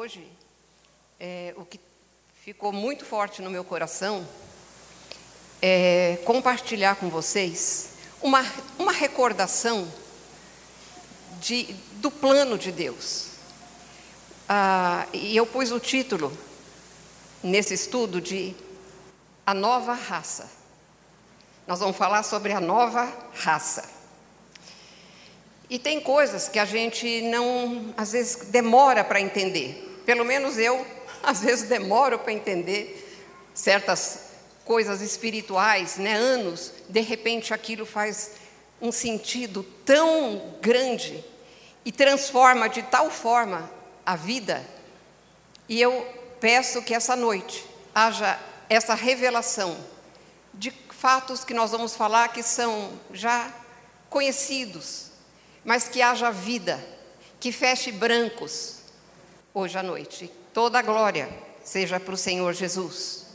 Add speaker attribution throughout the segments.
Speaker 1: hoje, é, o que ficou muito forte no meu coração é compartilhar com vocês uma, uma recordação de, do plano de Deus. Ah, e eu pus o título nesse estudo de A Nova Raça. Nós vamos falar sobre a nova raça. E tem coisas que a gente não, às vezes, demora para entender. Pelo menos eu, às vezes, demoro para entender certas coisas espirituais, né? Anos, de repente aquilo faz um sentido tão grande e transforma de tal forma a vida. E eu peço que essa noite haja essa revelação de fatos que nós vamos falar que são já conhecidos, mas que haja vida, que feche brancos hoje à noite. Toda a glória seja para o Senhor Jesus.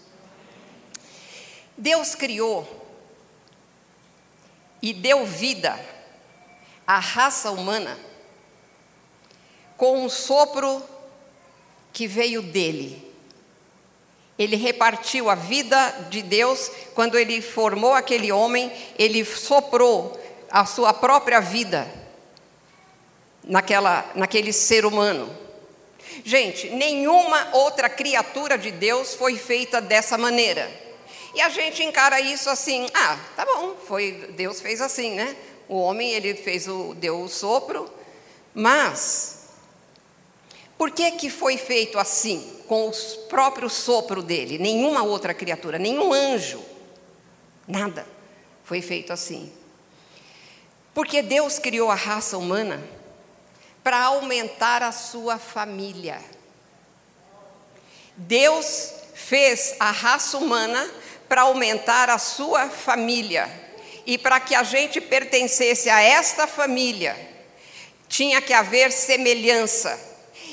Speaker 1: Deus criou e deu vida à raça humana com um sopro que veio dele. Ele repartiu a vida de Deus quando ele formou aquele homem, ele soprou a sua própria vida naquela, naquele ser humano. Gente, nenhuma outra criatura de Deus foi feita dessa maneira. E a gente encara isso assim, ah, tá bom, foi Deus fez assim, né? O homem ele fez o deu o sopro, mas por que que foi feito assim, com o próprio sopro dele? Nenhuma outra criatura, nenhum anjo, nada foi feito assim. Porque Deus criou a raça humana para aumentar a sua família. Deus fez a raça humana para aumentar a sua família. E para que a gente pertencesse a esta família, tinha que haver semelhança.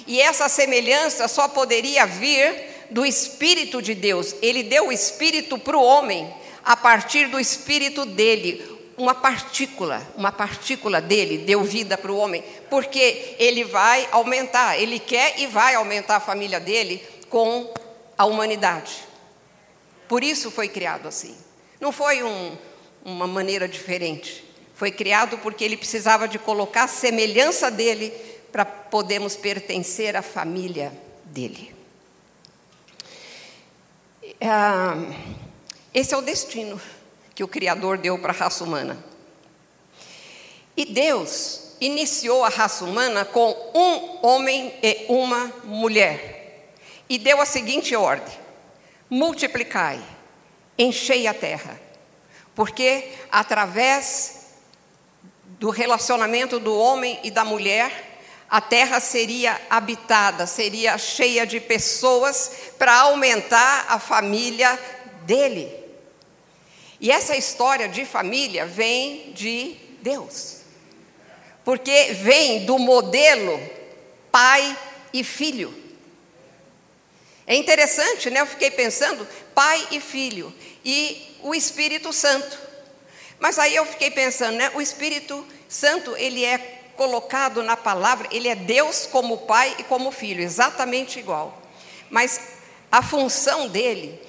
Speaker 1: E essa semelhança só poderia vir do Espírito de Deus. Ele deu o Espírito para o homem a partir do Espírito dele uma partícula, uma partícula dele deu vida para o homem, porque ele vai aumentar, ele quer e vai aumentar a família dele com a humanidade. Por isso foi criado assim. Não foi um, uma maneira diferente. Foi criado porque ele precisava de colocar a semelhança dele para podermos pertencer à família dele. Ah, esse é o destino que o Criador deu para a raça humana. E Deus iniciou a raça humana com um homem e uma mulher. E deu a seguinte ordem: multiplicai, enchei a terra. Porque através do relacionamento do homem e da mulher, a terra seria habitada, seria cheia de pessoas para aumentar a família dele. E essa história de família vem de Deus. Porque vem do modelo pai e filho. É interessante, né? Eu fiquei pensando, pai e filho, e o Espírito Santo. Mas aí eu fiquei pensando, né? O Espírito Santo, ele é colocado na palavra, ele é Deus como pai e como filho, exatamente igual. Mas a função dele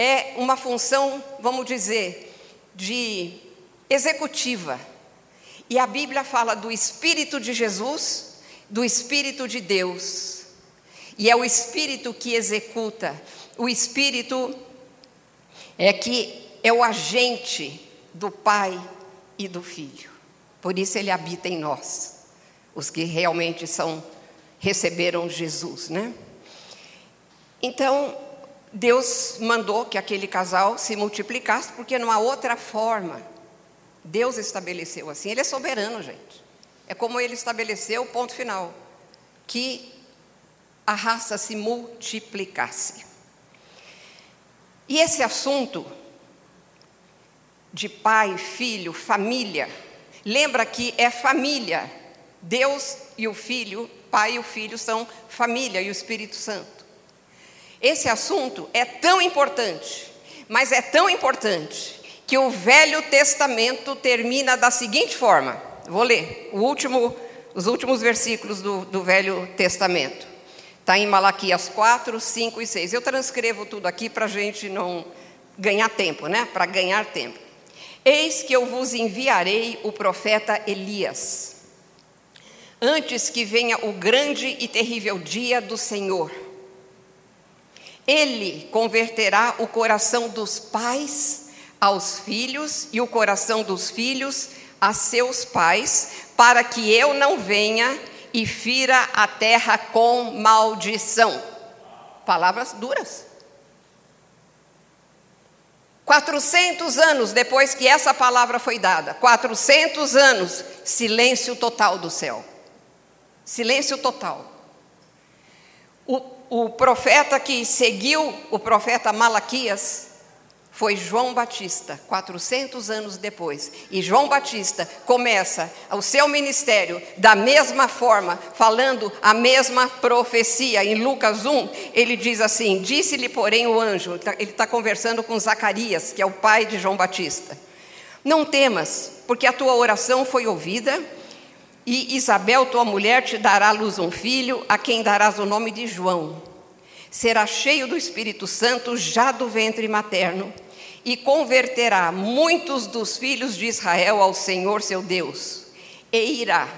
Speaker 1: é uma função, vamos dizer, de executiva. E a Bíblia fala do Espírito de Jesus, do Espírito de Deus. E é o Espírito que executa. O Espírito é que é o agente do Pai e do Filho. Por isso ele habita em nós, os que realmente são receberam Jesus, né? Então, Deus mandou que aquele casal se multiplicasse, porque não há outra forma. Deus estabeleceu assim. Ele é soberano, gente. É como ele estabeleceu, ponto final. Que a raça se multiplicasse. E esse assunto de pai, filho, família, lembra que é família. Deus e o filho, pai e o filho são família e o Espírito Santo. Esse assunto é tão importante, mas é tão importante que o Velho Testamento termina da seguinte forma: vou ler último, os últimos versículos do, do Velho Testamento. Está em Malaquias 4, 5 e 6. Eu transcrevo tudo aqui para a gente não ganhar tempo, né? Para ganhar tempo. Eis que eu vos enviarei o profeta Elias, antes que venha o grande e terrível dia do Senhor. Ele converterá o coração dos pais aos filhos e o coração dos filhos a seus pais, para que eu não venha e fira a terra com maldição. Palavras duras. 400 anos depois que essa palavra foi dada, 400 anos, silêncio total do céu. Silêncio total. O, o profeta que seguiu o profeta Malaquias foi João Batista, 400 anos depois. E João Batista começa o seu ministério da mesma forma, falando a mesma profecia. Em Lucas 1, ele diz assim: Disse-lhe, porém, o anjo, ele está conversando com Zacarias, que é o pai de João Batista: Não temas, porque a tua oração foi ouvida. E Isabel, tua mulher, te dará à luz um filho, a quem darás o nome de João. Será cheio do Espírito Santo já do ventre materno e converterá muitos dos filhos de Israel ao Senhor seu Deus, e irá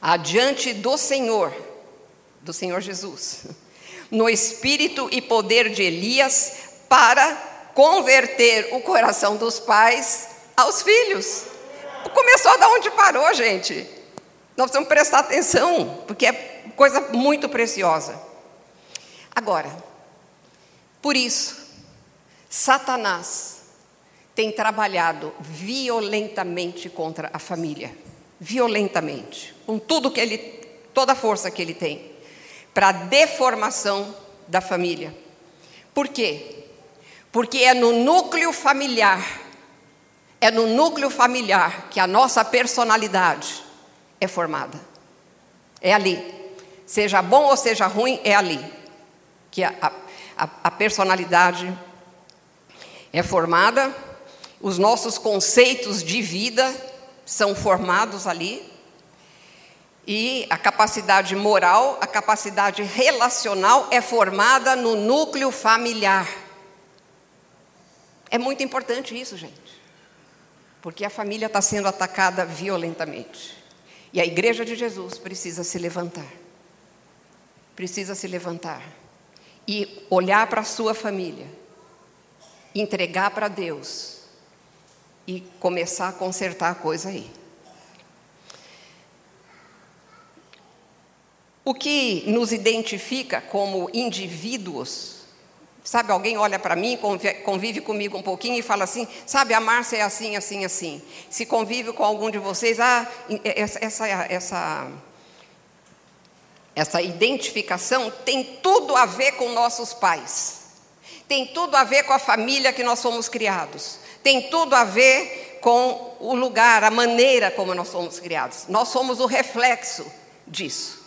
Speaker 1: adiante do Senhor, do Senhor Jesus, no espírito e poder de Elias, para converter o coração dos pais aos filhos. Começou da onde parou, gente. Nós precisamos prestar atenção, porque é coisa muito preciosa. Agora, por isso, Satanás tem trabalhado violentamente contra a família, violentamente, com tudo que ele, toda a força que ele tem, para a deformação da família. Por quê? Porque é no núcleo familiar, é no núcleo familiar que a nossa personalidade é formada. É ali. Seja bom ou seja ruim, é ali que a, a, a personalidade é formada, os nossos conceitos de vida são formados ali, e a capacidade moral, a capacidade relacional é formada no núcleo familiar. É muito importante isso, gente, porque a família está sendo atacada violentamente. E a igreja de Jesus precisa se levantar. Precisa se levantar e olhar para a sua família entregar para Deus e começar a consertar a coisa aí. O que nos identifica como indivíduos, sabe, alguém olha para mim, convive comigo um pouquinho e fala assim, sabe, a Márcia é assim, assim, assim. Se convive com algum de vocês, ah, essa, essa, essa, essa identificação tem tudo a ver com nossos pais. Tem tudo a ver com a família que nós somos criados. Tem tudo a ver com o lugar, a maneira como nós somos criados. Nós somos o reflexo disso.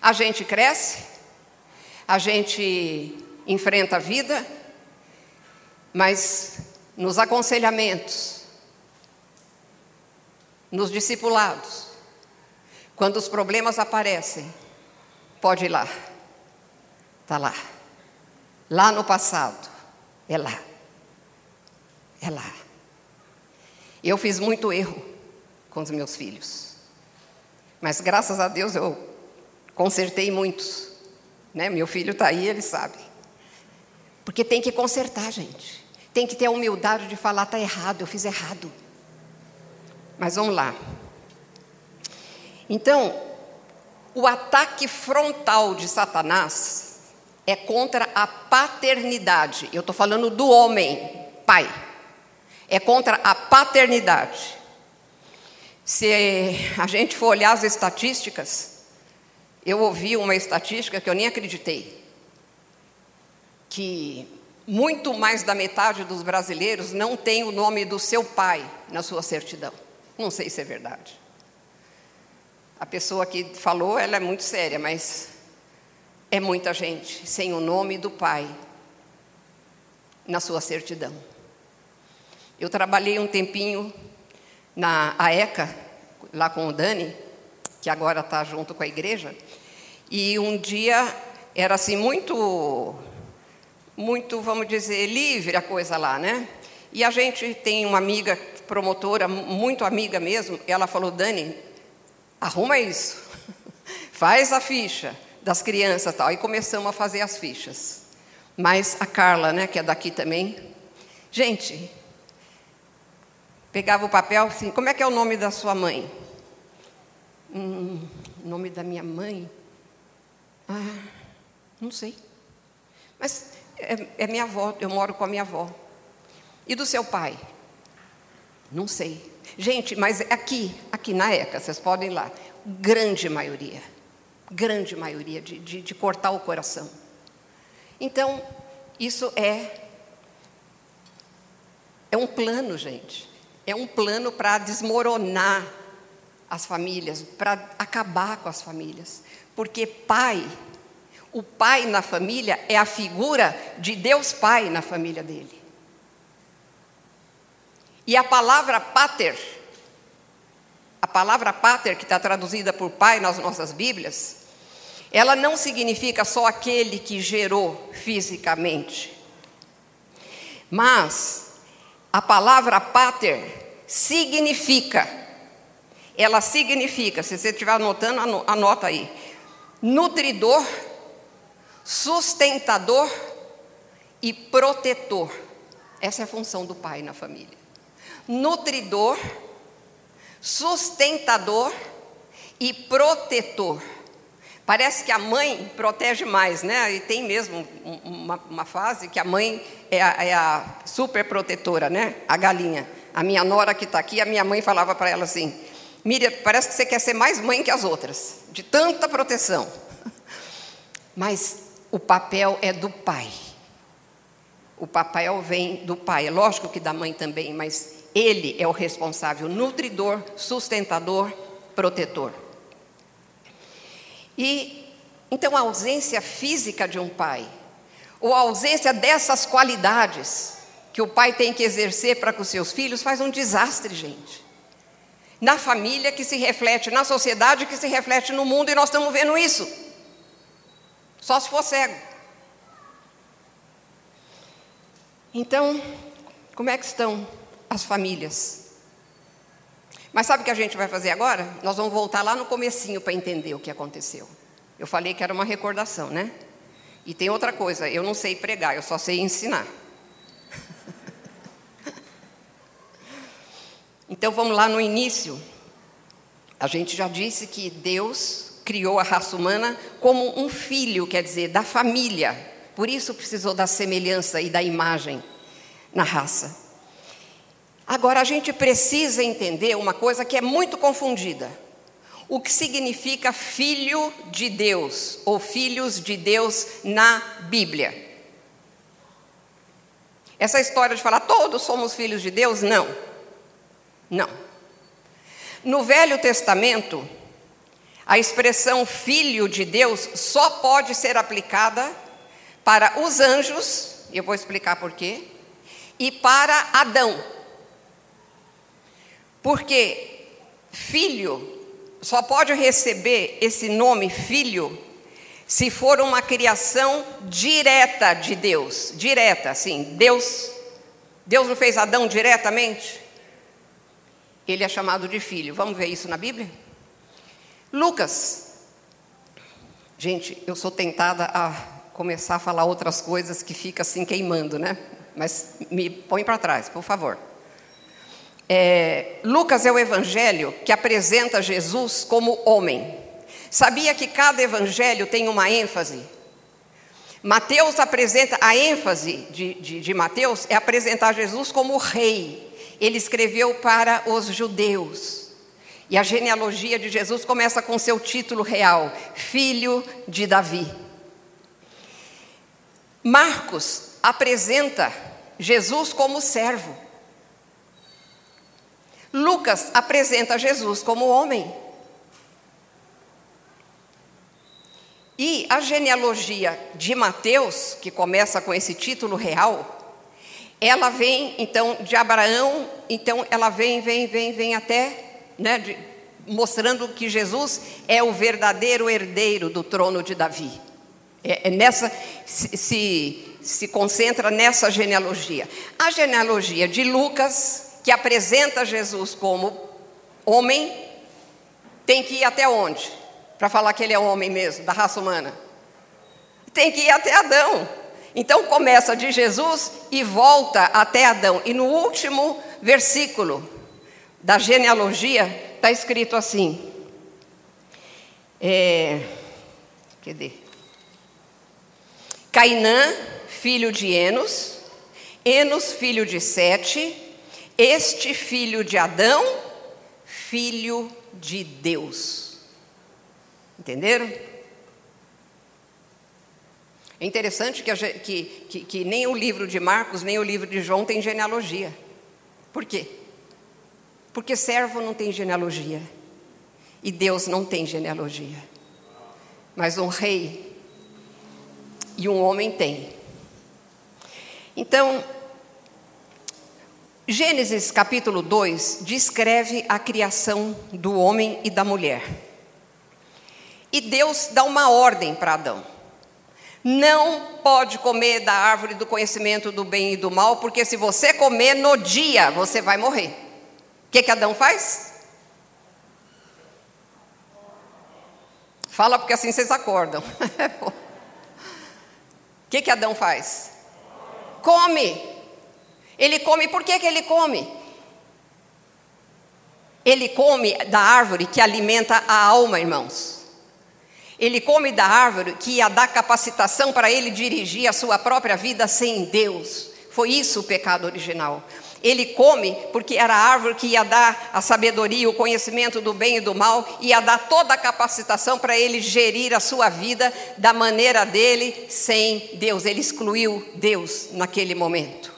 Speaker 1: A gente cresce, a gente enfrenta a vida, mas nos aconselhamentos, nos discipulados, quando os problemas aparecem, pode ir lá, está lá. Lá no passado. É lá. É lá. Eu fiz muito erro com os meus filhos. Mas graças a Deus eu consertei muitos. Né? Meu filho está aí, ele sabe. Porque tem que consertar, gente. Tem que ter a humildade de falar, está errado, eu fiz errado. Mas vamos lá. Então, o ataque frontal de Satanás é contra a paternidade. Eu estou falando do homem, pai. É contra a paternidade. Se a gente for olhar as estatísticas, eu ouvi uma estatística que eu nem acreditei. Que muito mais da metade dos brasileiros não tem o nome do seu pai na sua certidão. Não sei se é verdade. A pessoa que falou, ela é muito séria, mas é muita gente sem o nome do pai na sua certidão. Eu trabalhei um tempinho na AECA, lá com o Dani, que agora está junto com a igreja, E um dia era assim muito, muito, vamos dizer, livre a coisa lá, né? E a gente tem uma amiga promotora, muito amiga mesmo, ela falou: Dani, arruma isso, faz a ficha das crianças tal. E começamos a fazer as fichas. Mas a Carla, né, que é daqui também, gente, pegava o papel assim: como é que é o nome da sua mãe? Hum, nome da minha mãe? Ah, não sei. Mas é, é minha avó, eu moro com a minha avó. E do seu pai? Não sei. Gente, mas aqui, aqui na ECA, vocês podem ir lá, grande maioria, grande maioria de, de, de cortar o coração. Então, isso é, é um plano, gente. É um plano para desmoronar as famílias, para acabar com as famílias. Porque pai, o pai na família é a figura de Deus Pai na família dele. E a palavra pater, a palavra pater, que está traduzida por pai nas nossas Bíblias, ela não significa só aquele que gerou fisicamente. Mas a palavra pater significa, ela significa, se você estiver anotando, anota aí, nutridor, sustentador e protetor. Essa é a função do pai na família nutridor, sustentador e protetor. Parece que a mãe protege mais, né? E tem mesmo uma, uma fase que a mãe é a, é a super protetora, né? A galinha. A minha nora que está aqui, a minha mãe falava para ela assim: Miriam, parece que você quer ser mais mãe que as outras, de tanta proteção. Mas o papel é do pai. O papel vem do pai. É lógico que da mãe também, mas ele é o responsável nutridor, sustentador, protetor. E então a ausência física de um pai, ou a ausência dessas qualidades que o pai tem que exercer para com seus filhos, faz um desastre, gente. Na família que se reflete, na sociedade que se reflete no mundo, e nós estamos vendo isso. Só se for cego. Então, como é que estão as famílias. Mas sabe o que a gente vai fazer agora? Nós vamos voltar lá no comecinho para entender o que aconteceu. Eu falei que era uma recordação, né? E tem outra coisa, eu não sei pregar, eu só sei ensinar. então vamos lá no início. A gente já disse que Deus criou a raça humana como um filho, quer dizer, da família. Por isso precisou da semelhança e da imagem na raça. Agora, a gente precisa entender uma coisa que é muito confundida: o que significa filho de Deus ou filhos de Deus na Bíblia. Essa história de falar todos somos filhos de Deus, não. Não. No Velho Testamento, a expressão filho de Deus só pode ser aplicada para os anjos, e eu vou explicar por quê, e para Adão. Porque filho só pode receber esse nome filho se for uma criação direta de Deus, direta, assim, Deus, Deus não fez Adão diretamente? Ele é chamado de filho. Vamos ver isso na Bíblia? Lucas. Gente, eu sou tentada a começar a falar outras coisas que fica assim queimando, né? Mas me põe para trás, por favor. É, Lucas é o evangelho que apresenta Jesus como homem. Sabia que cada evangelho tem uma ênfase? Mateus apresenta, a ênfase de, de, de Mateus é apresentar Jesus como rei. Ele escreveu para os judeus. E a genealogia de Jesus começa com seu título real: Filho de Davi. Marcos apresenta Jesus como servo. Lucas apresenta Jesus como homem. E a genealogia de Mateus, que começa com esse título real, ela vem então de Abraão, então ela vem, vem, vem, vem até, né, de, mostrando que Jesus é o verdadeiro herdeiro do trono de Davi. É, é nessa se, se, se concentra nessa genealogia. A genealogia de Lucas, que apresenta Jesus como homem, tem que ir até onde? Para falar que ele é homem mesmo, da raça humana. Tem que ir até Adão. Então começa de Jesus e volta até Adão. E no último versículo da genealogia está escrito assim. É, cadê? Cainã, filho de Enos, Enos, filho de Sete, este filho de Adão, filho de Deus. Entenderam? É interessante que, que, que, que, nem o livro de Marcos, nem o livro de João tem genealogia. Por quê? Porque servo não tem genealogia. E Deus não tem genealogia. Mas um rei e um homem tem. Então, Gênesis capítulo 2 descreve a criação do homem e da mulher. E Deus dá uma ordem para Adão. Não pode comer da árvore do conhecimento do bem e do mal, porque se você comer no dia, você vai morrer. Que Adão faz? Fala porque assim vocês acordam. O que, que Adão faz? Come. Ele come, por que, que ele come? Ele come da árvore que alimenta a alma, irmãos. Ele come da árvore que ia dar capacitação para ele dirigir a sua própria vida sem Deus. Foi isso o pecado original. Ele come porque era a árvore que ia dar a sabedoria, o conhecimento do bem e do mal, ia dar toda a capacitação para ele gerir a sua vida da maneira dele, sem Deus. Ele excluiu Deus naquele momento.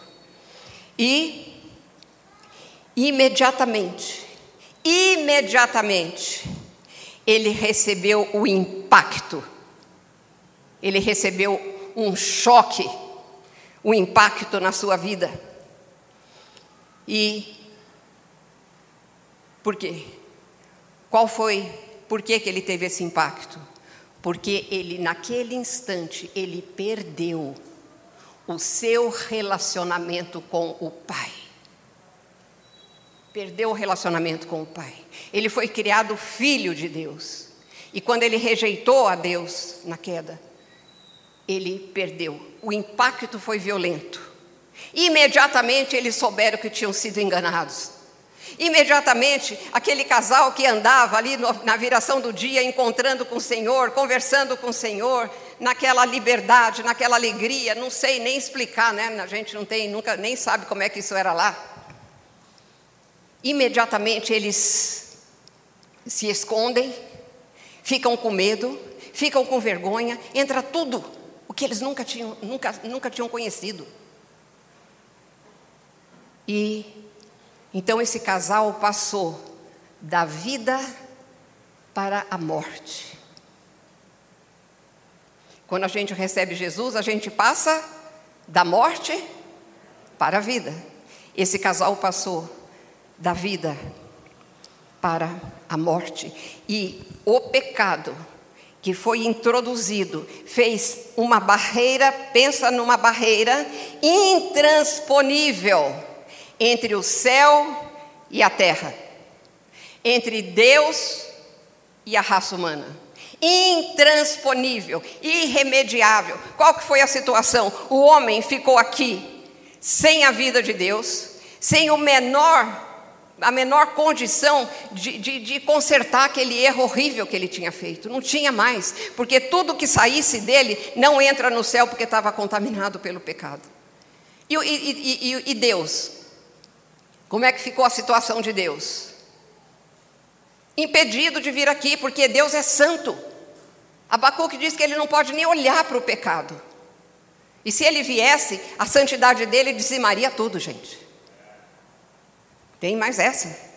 Speaker 1: E imediatamente, imediatamente, ele recebeu o impacto, ele recebeu um choque, um impacto na sua vida. E por quê? Qual foi, por que, que ele teve esse impacto? Porque ele, naquele instante, ele perdeu o seu relacionamento com o Pai perdeu o relacionamento com o Pai. Ele foi criado filho de Deus. E quando ele rejeitou a Deus na queda, ele perdeu. O impacto foi violento. Imediatamente eles souberam que tinham sido enganados. Imediatamente, aquele casal que andava ali na viração do dia, encontrando com o Senhor, conversando com o Senhor, naquela liberdade, naquela alegria, não sei nem explicar, né? A gente não tem, nunca nem sabe como é que isso era lá imediatamente eles se escondem, ficam com medo, ficam com vergonha, entra tudo o que eles nunca tinham, nunca, nunca tinham conhecido. E então esse casal passou da vida para a morte. Quando a gente recebe Jesus, a gente passa da morte para a vida. Esse casal passou da vida para a morte. E o pecado que foi introduzido fez uma barreira, pensa numa barreira intransponível entre o céu e a terra, entre Deus e a raça humana. Intransponível, irremediável. Qual que foi a situação? O homem ficou aqui sem a vida de Deus, sem o menor a menor condição de, de, de, consertar aquele erro horrível que ele tinha feito. Não tinha mais, porque tudo que saísse dele não entra no céu porque estava contaminado pelo pecado. E, e, e, e Deus? Como é que ficou a situação de Deus? Impedido de vir aqui, porque Deus é santo. Abacuque diz que ele não pode nem olhar para o pecado. E se ele viesse, a santidade dele dizimaria tudo, gente. Tem mais essa.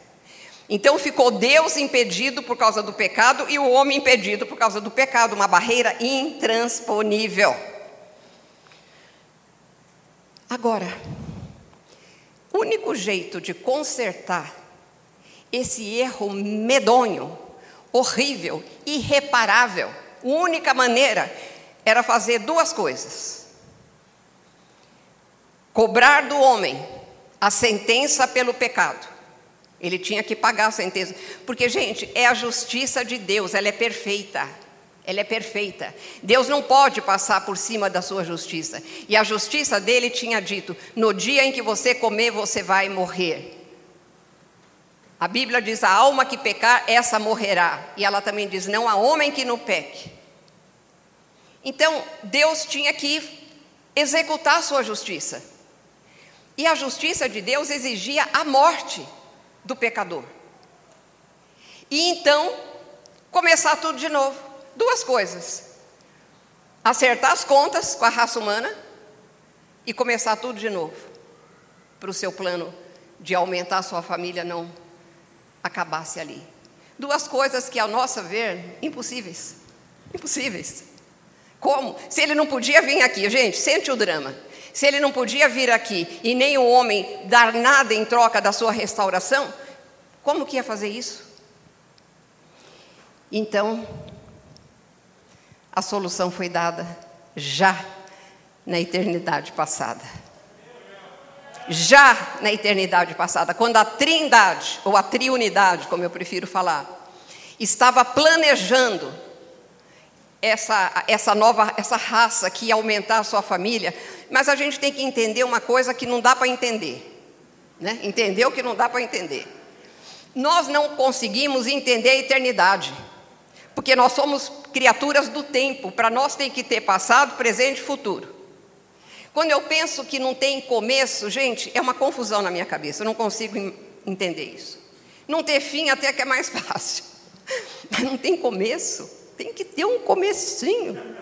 Speaker 1: Então ficou Deus impedido por causa do pecado e o homem impedido por causa do pecado, uma barreira intransponível. Agora, único jeito de consertar esse erro medonho, horrível, irreparável. A única maneira era fazer duas coisas: cobrar do homem a sentença pelo pecado. Ele tinha que pagar a sentença. Porque, gente, é a justiça de Deus, ela é perfeita. Ela é perfeita. Deus não pode passar por cima da sua justiça. E a justiça dele tinha dito: no dia em que você comer, você vai morrer. A Bíblia diz: a alma que pecar, essa morrerá. E ela também diz: não há homem que não peque. Então, Deus tinha que executar a sua justiça. E a justiça de Deus exigia a morte do pecador. E então, começar tudo de novo. Duas coisas: acertar as contas com a raça humana e começar tudo de novo, para o seu plano de aumentar a sua família não acabasse ali. Duas coisas que, ao nosso ver, impossíveis. Impossíveis. Como? Se ele não podia vir aqui, gente, sente o drama. Se ele não podia vir aqui e nem o homem dar nada em troca da sua restauração, como que ia fazer isso? Então, a solução foi dada já na eternidade passada. Já na eternidade passada, quando a trindade, ou a triunidade, como eu prefiro falar, estava planejando essa, essa nova, essa raça que ia aumentar a sua família, mas a gente tem que entender uma coisa que não dá para entender. Né? Entendeu que não dá para entender. Nós não conseguimos entender a eternidade, porque nós somos criaturas do tempo, para nós tem que ter passado, presente e futuro. Quando eu penso que não tem começo, gente, é uma confusão na minha cabeça, eu não consigo entender isso. Não ter fim até que é mais fácil, mas não tem começo, tem que ter um comecinho.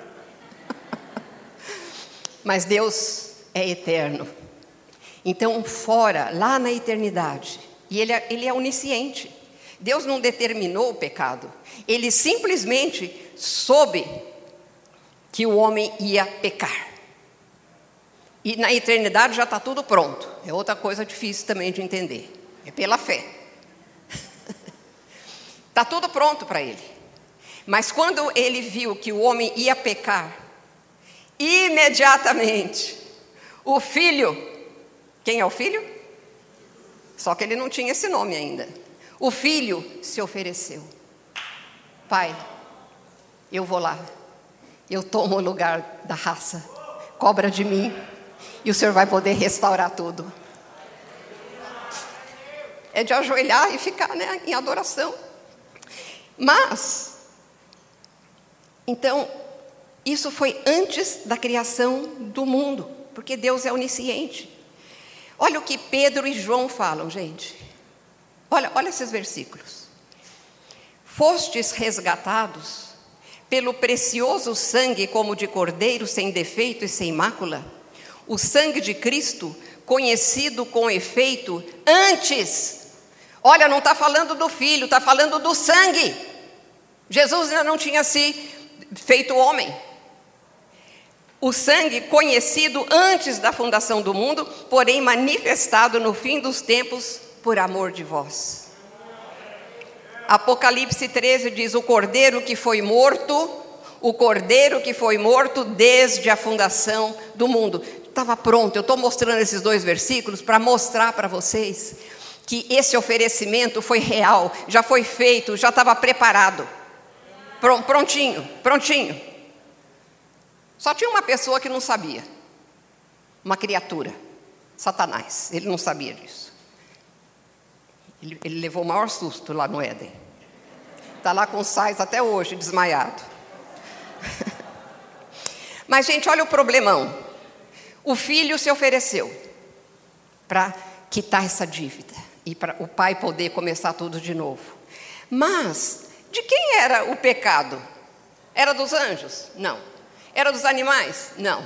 Speaker 1: Mas Deus é eterno. Então, fora, lá na eternidade, e ele é, ele é onisciente. Deus não determinou o pecado, ele simplesmente soube que o homem ia pecar. E na eternidade já está tudo pronto. É outra coisa difícil também de entender. É pela fé. Está tudo pronto para ele. Mas quando ele viu que o homem ia pecar, imediatamente, o filho, quem é o filho? Só que ele não tinha esse nome ainda. O filho se ofereceu. Pai, eu vou lá. Eu tomo o lugar da raça. Cobra de mim. E o Senhor vai poder restaurar tudo. É de ajoelhar e ficar né, em adoração. Mas, então, isso foi antes da criação do mundo, porque Deus é onisciente. Olha o que Pedro e João falam, gente. Olha, olha esses versículos. Fostes resgatados pelo precioso sangue como de cordeiro sem defeito e sem mácula, o sangue de Cristo, conhecido com efeito antes. Olha, não está falando do filho, está falando do sangue. Jesus ainda não tinha se feito homem. O sangue conhecido antes da fundação do mundo, porém manifestado no fim dos tempos por amor de vós. Apocalipse 13 diz: O cordeiro que foi morto, o cordeiro que foi morto desde a fundação do mundo. Estava pronto, eu estou mostrando esses dois versículos para mostrar para vocês que esse oferecimento foi real, já foi feito, já estava preparado. Prontinho, prontinho. Só tinha uma pessoa que não sabia. Uma criatura. Satanás. Ele não sabia disso. Ele, ele levou o maior susto lá no Éden. Está lá com sais até hoje, desmaiado. Mas, gente, olha o problemão. O filho se ofereceu para quitar essa dívida e para o pai poder começar tudo de novo. Mas, de quem era o pecado? Era dos anjos? Não. Era dos animais? Não.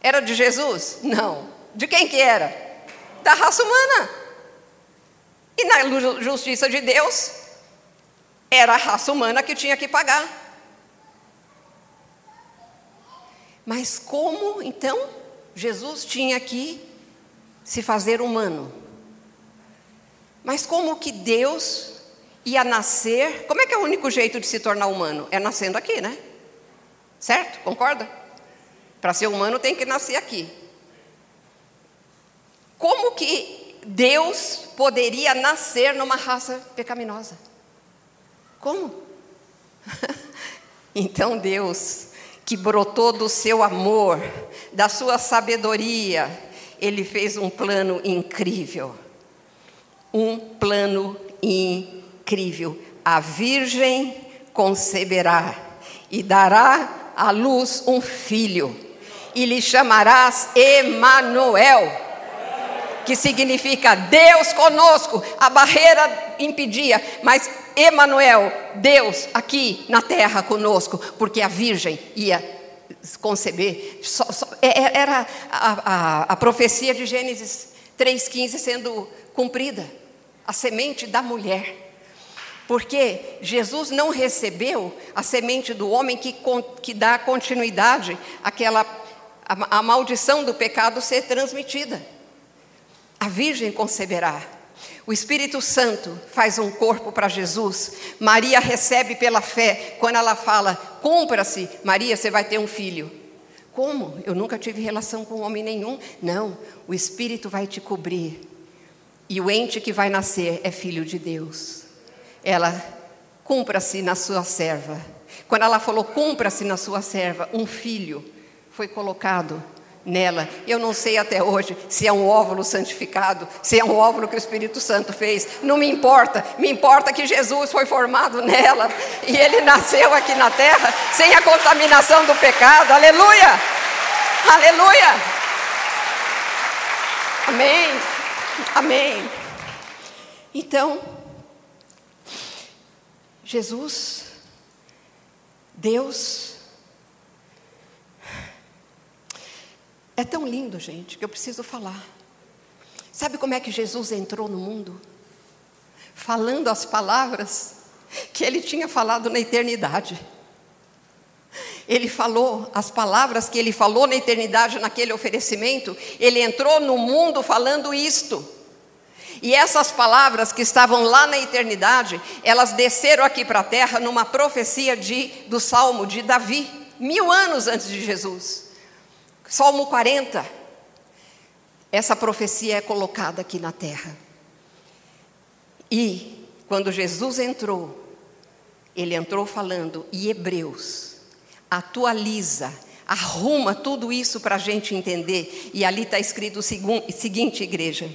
Speaker 1: Era de Jesus? Não. De quem que era? Da raça humana. E na justiça de Deus, era a raça humana que tinha que pagar. Mas como então Jesus tinha que se fazer humano? Mas como que Deus ia nascer? Como é que é o único jeito de se tornar humano? É nascendo aqui, né? Certo? Concorda? Para ser humano tem que nascer aqui. Como que Deus poderia nascer numa raça pecaminosa? Como? então Deus, que brotou do seu amor, da sua sabedoria, ele fez um plano incrível. Um plano incrível. A virgem conceberá e dará à luz um filho, e lhe chamarás Emanuel, que significa Deus conosco. A barreira impedia, mas Emanuel, Deus aqui na terra conosco, porque a virgem ia conceber. Só, só, é, é, era a, a, a profecia de Gênesis 3,15 sendo cumprida. A semente da mulher. Porque Jesus não recebeu a semente do homem que, que dá continuidade àquela a, a maldição do pecado ser transmitida. A virgem conceberá. O Espírito Santo faz um corpo para Jesus. Maria recebe pela fé. Quando ela fala, cumpra-se, Maria, você vai ter um filho. Como? Eu nunca tive relação com homem nenhum. Não, o Espírito vai te cobrir. E o ente que vai nascer é filho de Deus. Ela, cumpra-se na sua serva. Quando ela falou, cumpra-se na sua serva, um filho foi colocado nela. Eu não sei até hoje se é um óvulo santificado, se é um óvulo que o Espírito Santo fez. Não me importa. Me importa que Jesus foi formado nela e ele nasceu aqui na terra sem a contaminação do pecado. Aleluia! Aleluia! Amém. Amém. Então, Jesus, Deus É tão lindo, gente, que eu preciso falar. Sabe como é que Jesus entrou no mundo? Falando as palavras que ele tinha falado na eternidade. Ele falou as palavras que ele falou na eternidade naquele oferecimento, ele entrou no mundo falando isto. E essas palavras que estavam lá na eternidade, elas desceram aqui para a terra numa profecia de, do Salmo de Davi, mil anos antes de Jesus. Salmo 40. Essa profecia é colocada aqui na terra. E quando Jesus entrou, ele entrou falando, e Hebreus atualiza, arruma tudo isso para a gente entender. E ali está escrito o seguinte, igreja: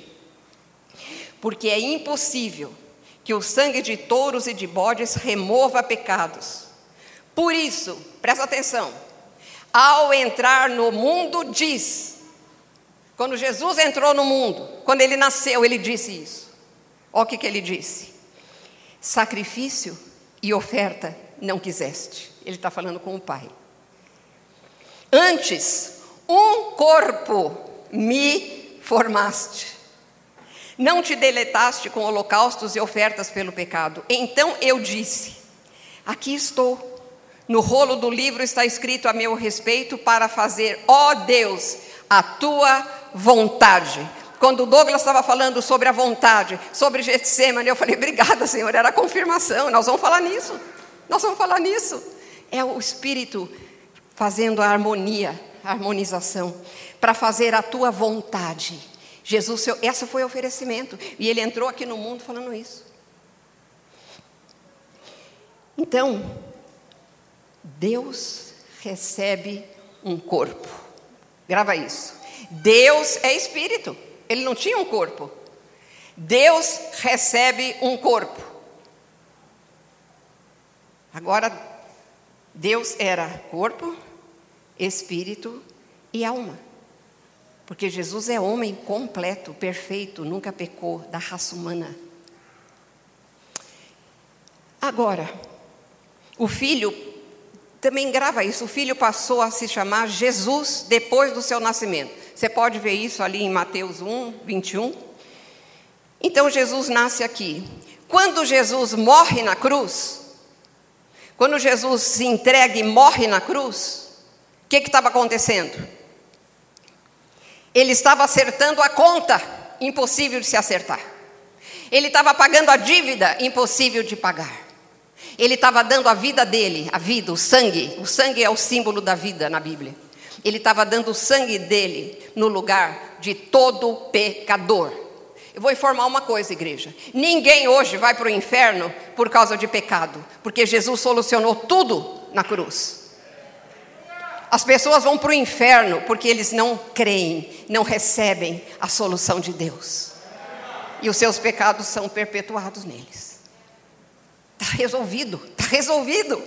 Speaker 1: porque é impossível que o sangue de touros e de bodes remova pecados. Por isso, presta atenção, ao entrar no mundo, diz. Quando Jesus entrou no mundo, quando ele nasceu, ele disse isso. Olha o que, que ele disse: sacrifício e oferta não quiseste. Ele está falando com o Pai. Antes, um corpo me formaste. Não te deletaste com holocaustos e ofertas pelo pecado. Então eu disse: Aqui estou no rolo do livro está escrito a meu respeito para fazer, ó Deus, a tua vontade. Quando o Douglas estava falando sobre a vontade, sobre Getsemane, eu falei, obrigada, Senhor, era a confirmação, nós vamos falar nisso. Nós vamos falar nisso. É o Espírito fazendo a harmonia, a harmonização, para fazer a tua vontade. Jesus, essa foi o oferecimento. E ele entrou aqui no mundo falando isso. Então, Deus recebe um corpo. Grava isso. Deus é espírito. Ele não tinha um corpo. Deus recebe um corpo. Agora, Deus era corpo, espírito e alma. Porque Jesus é homem completo, perfeito, nunca pecou da raça humana. Agora, o filho também grava isso. O filho passou a se chamar Jesus depois do seu nascimento. Você pode ver isso ali em Mateus 1, 21. Então Jesus nasce aqui. Quando Jesus morre na cruz, quando Jesus se entrega e morre na cruz, o que estava acontecendo? Ele estava acertando a conta, impossível de se acertar. Ele estava pagando a dívida impossível de pagar. Ele estava dando a vida dele, a vida, o sangue. O sangue é o símbolo da vida na Bíblia. Ele estava dando o sangue dele no lugar de todo pecador. Eu vou informar uma coisa, igreja: ninguém hoje vai para o inferno por causa de pecado, porque Jesus solucionou tudo na cruz. As pessoas vão para o inferno porque eles não creem, não recebem a solução de Deus. E os seus pecados são perpetuados neles. Está resolvido, está resolvido.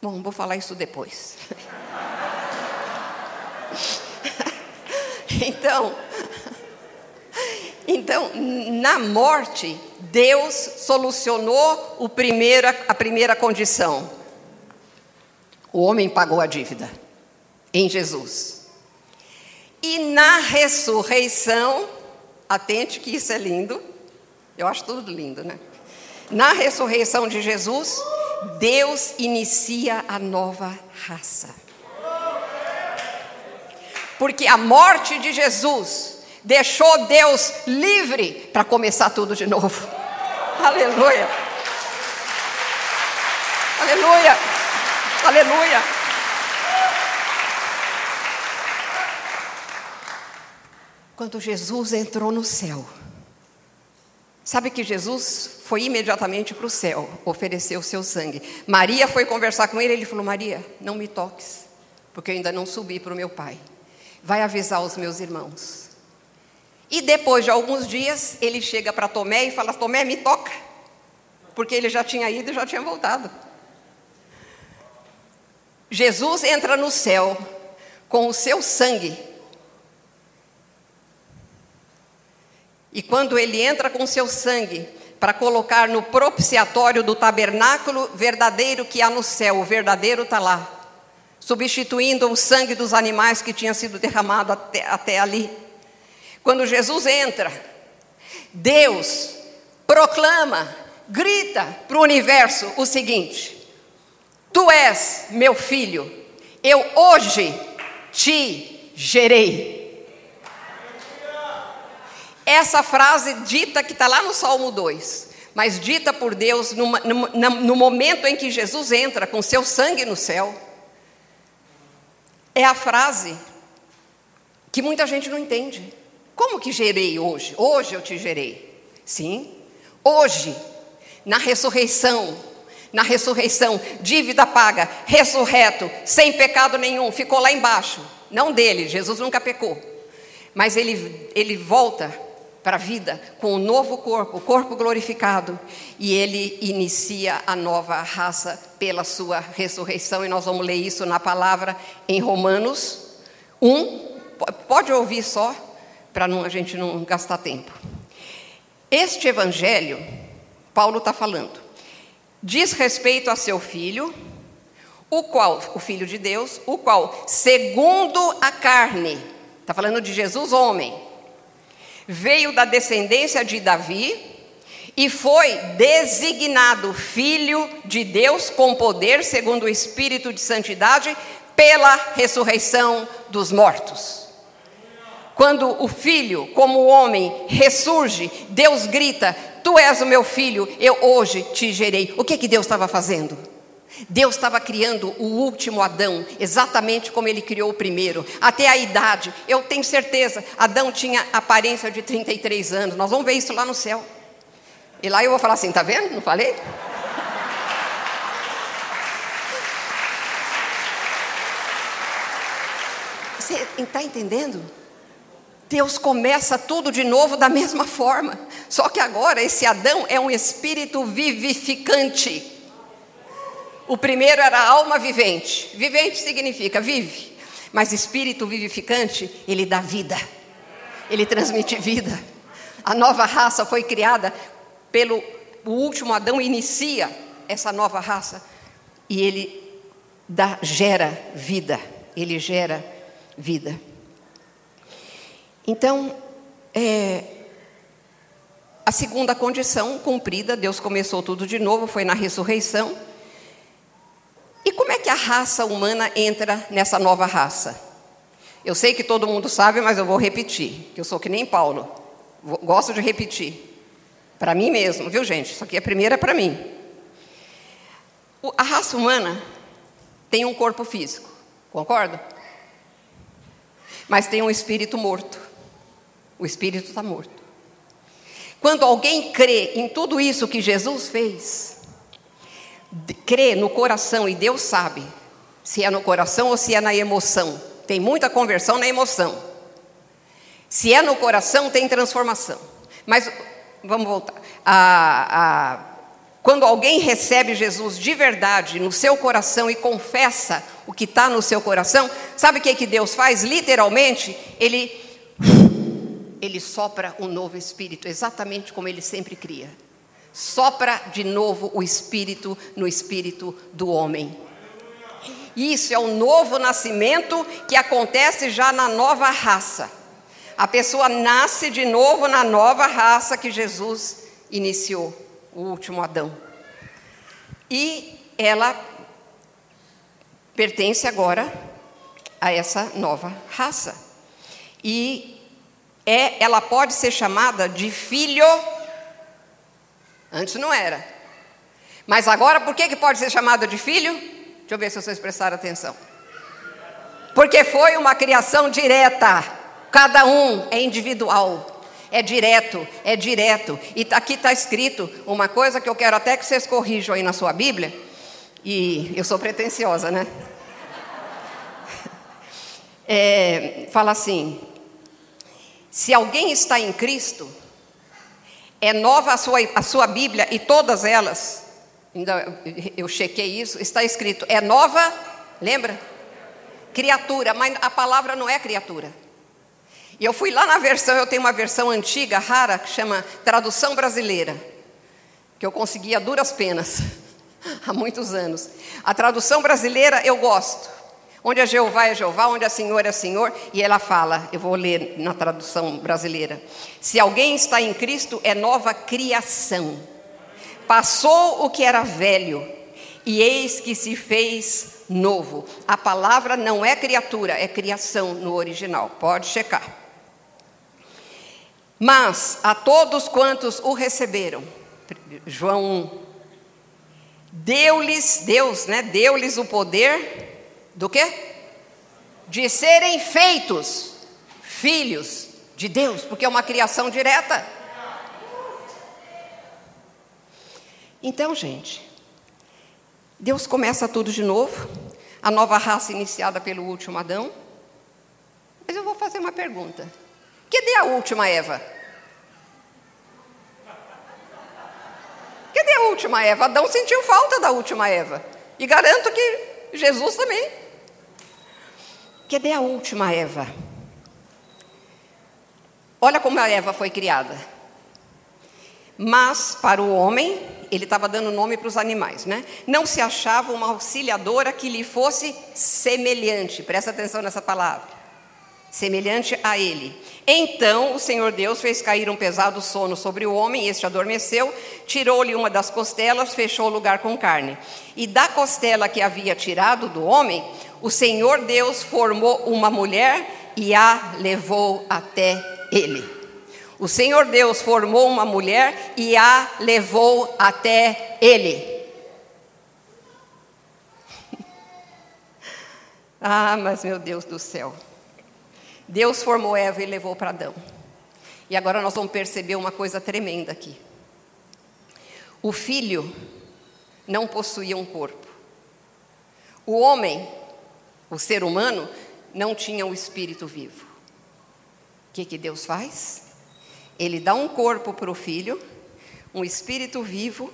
Speaker 1: Bom, vou falar isso depois. então, então, na morte, Deus solucionou o a primeira condição. O homem pagou a dívida em Jesus. E na ressurreição, atente que isso é lindo, eu acho tudo lindo, né? Na ressurreição de Jesus, Deus inicia a nova raça. Porque a morte de Jesus deixou Deus livre para começar tudo de novo. Aleluia. Aleluia. Aleluia. Quando Jesus entrou no céu, Sabe que Jesus foi imediatamente para o céu, ofereceu o seu sangue. Maria foi conversar com ele, ele falou: Maria, não me toques, porque eu ainda não subi para o meu pai. Vai avisar os meus irmãos. E depois de alguns dias, ele chega para Tomé e fala: Tomé, me toca, porque ele já tinha ido e já tinha voltado. Jesus entra no céu com o seu sangue E quando ele entra com seu sangue para colocar no propiciatório do tabernáculo verdadeiro que há no céu, o verdadeiro está lá, substituindo o sangue dos animais que tinha sido derramado até, até ali. Quando Jesus entra, Deus proclama, grita para o universo o seguinte: Tu és meu filho, eu hoje te gerei. Essa frase dita que está lá no Salmo 2, mas dita por Deus no, no, no momento em que Jesus entra com seu sangue no céu, é a frase que muita gente não entende. Como que gerei hoje? Hoje eu te gerei. Sim, hoje, na ressurreição, na ressurreição, dívida paga, ressurreto, sem pecado nenhum, ficou lá embaixo. Não dele, Jesus nunca pecou. Mas ele, ele volta para a vida com o um novo corpo, o corpo glorificado, e ele inicia a nova raça pela sua ressurreição, e nós vamos ler isso na palavra em Romanos 1. Pode ouvir só, para a gente não gastar tempo. Este evangelho, Paulo está falando, diz respeito a seu filho, o qual, o filho de Deus, o qual, segundo a carne, está falando de Jesus, homem veio da descendência de Davi e foi designado filho de Deus com poder, segundo o Espírito de Santidade, pela ressurreição dos mortos. Quando o filho, como homem, ressurge, Deus grita: Tu és o meu filho, eu hoje te gerei. O que, que Deus estava fazendo? Deus estava criando o último Adão, exatamente como ele criou o primeiro, até a idade. Eu tenho certeza, Adão tinha aparência de 33 anos. Nós vamos ver isso lá no céu. E lá eu vou falar assim: tá vendo? Não falei? Você está entendendo? Deus começa tudo de novo da mesma forma. Só que agora esse Adão é um espírito vivificante. O primeiro era alma vivente. Vivente significa vive. Mas espírito vivificante, ele dá vida. Ele transmite vida. A nova raça foi criada pelo o último Adão inicia essa nova raça e ele dá, gera vida. Ele gera vida. Então, é, a segunda condição cumprida, Deus começou tudo de novo, foi na ressurreição. E como é que a raça humana entra nessa nova raça? Eu sei que todo mundo sabe, mas eu vou repetir, que eu sou que nem Paulo. Gosto de repetir. Para mim mesmo, viu, gente? Isso aqui é primeira para mim. A raça humana tem um corpo físico, concorda? Mas tem um espírito morto. O espírito está morto. Quando alguém crê em tudo isso que Jesus fez, crê no coração, e Deus sabe se é no coração ou se é na emoção. Tem muita conversão na emoção. Se é no coração, tem transformação. Mas vamos voltar. A, a, quando alguém recebe Jesus de verdade no seu coração e confessa o que está no seu coração, sabe o que, que Deus faz? Literalmente, Ele, ele sopra um novo espírito, exatamente como Ele sempre cria. Sopra de novo o espírito no espírito do homem. Isso é o novo nascimento que acontece já na nova raça. A pessoa nasce de novo na nova raça que Jesus iniciou, o último Adão. E ela pertence agora a essa nova raça. E é, ela pode ser chamada de filho. Antes não era. Mas agora, por que, que pode ser chamada de filho? Deixa eu ver se vocês prestaram atenção. Porque foi uma criação direta. Cada um é individual. É direto, é direto. E tá, aqui está escrito uma coisa que eu quero até que vocês corrijam aí na sua Bíblia. E eu sou pretensiosa, né? É, fala assim: se alguém está em Cristo, é nova a sua, a sua Bíblia e todas elas, ainda eu chequei isso, está escrito, é nova, lembra? Criatura, mas a palavra não é criatura. E eu fui lá na versão, eu tenho uma versão antiga, rara, que chama Tradução Brasileira, que eu consegui a duras penas, há muitos anos. A tradução brasileira eu gosto. Onde é Jeová é Jeová, onde é Senhor é Senhor, e ela fala, eu vou ler na tradução brasileira: se alguém está em Cristo, é nova criação. Passou o que era velho, e eis que se fez novo. A palavra não é criatura, é criação no original, pode checar. Mas a todos quantos o receberam, João 1, deu-lhes, Deus, né, deu-lhes o poder do quê? De serem feitos filhos de Deus, porque é uma criação direta. Então, gente, Deus começa tudo de novo, a nova raça iniciada pelo último Adão. Mas eu vou fazer uma pergunta. Cadê a última Eva? Cadê a última Eva? Adão sentiu falta da última Eva. E garanto que Jesus também. Cadê a última Eva? Olha como a Eva foi criada. Mas para o homem, ele estava dando nome para os animais, né? Não se achava uma auxiliadora que lhe fosse semelhante. Presta atenção nessa palavra semelhante a ele. Então o Senhor Deus fez cair um pesado sono sobre o homem, este adormeceu, tirou-lhe uma das costelas, fechou o lugar com carne. E da costela que havia tirado do homem, o Senhor Deus formou uma mulher e a levou até ele. O Senhor Deus formou uma mulher e a levou até ele. ah, mas meu Deus do céu. Deus formou Eva e levou para Adão. E agora nós vamos perceber uma coisa tremenda aqui. O filho não possuía um corpo. O homem, o ser humano, não tinha o espírito vivo. O que, que Deus faz? Ele dá um corpo para o filho, um espírito vivo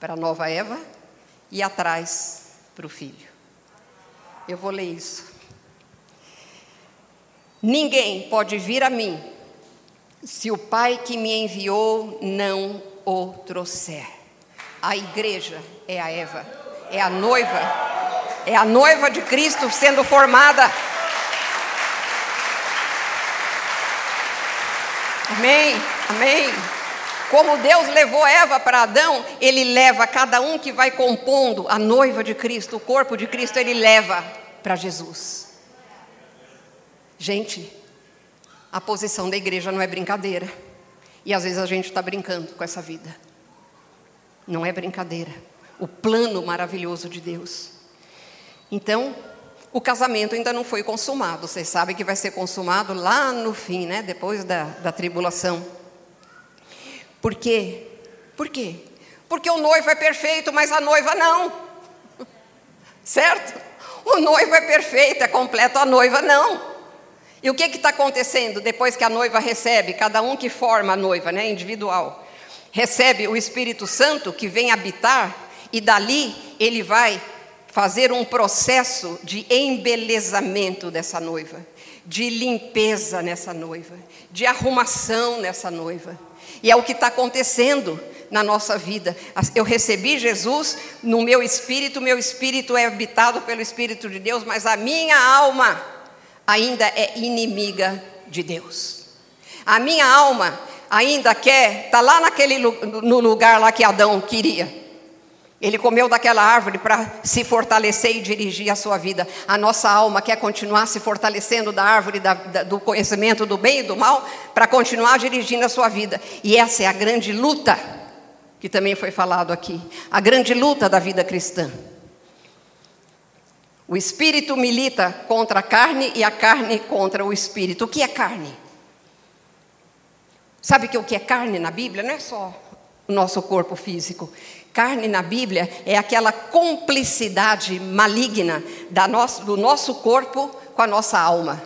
Speaker 1: para a nova Eva e atrás para o filho. Eu vou ler isso. Ninguém pode vir a mim se o Pai que me enviou não o trouxer. A igreja é a Eva, é a noiva, é a noiva de Cristo sendo formada. Amém, amém. Como Deus levou Eva para Adão, Ele leva cada um que vai compondo a noiva de Cristo, o corpo de Cristo, Ele leva para Jesus. Gente, a posição da igreja não é brincadeira. E às vezes a gente está brincando com essa vida. Não é brincadeira. O plano maravilhoso de Deus. Então, o casamento ainda não foi consumado. Vocês sabem que vai ser consumado lá no fim, né? Depois da, da tribulação. Por quê? Por quê? Porque o noivo é perfeito, mas a noiva não. Certo? O noivo é perfeito, é completo, a noiva não. E o que está acontecendo depois que a noiva recebe, cada um que forma a noiva, né, individual, recebe o Espírito Santo que vem habitar, e dali ele vai fazer um processo de embelezamento dessa noiva, de limpeza nessa noiva, de arrumação nessa noiva. E é o que está acontecendo na nossa vida. Eu recebi Jesus no meu espírito, meu espírito é habitado pelo Espírito de Deus, mas a minha alma ainda é inimiga de Deus. A minha alma ainda quer, está lá naquele, no lugar lá que Adão queria. Ele comeu daquela árvore para se fortalecer e dirigir a sua vida. A nossa alma quer continuar se fortalecendo da árvore da, da, do conhecimento do bem e do mal para continuar dirigindo a sua vida. E essa é a grande luta que também foi falado aqui. A grande luta da vida cristã. O espírito milita contra a carne e a carne contra o espírito. O que é carne? Sabe que o que é carne na Bíblia não é só nosso corpo físico. Carne na Bíblia é aquela cumplicidade maligna nosso, do nosso corpo com a nossa alma.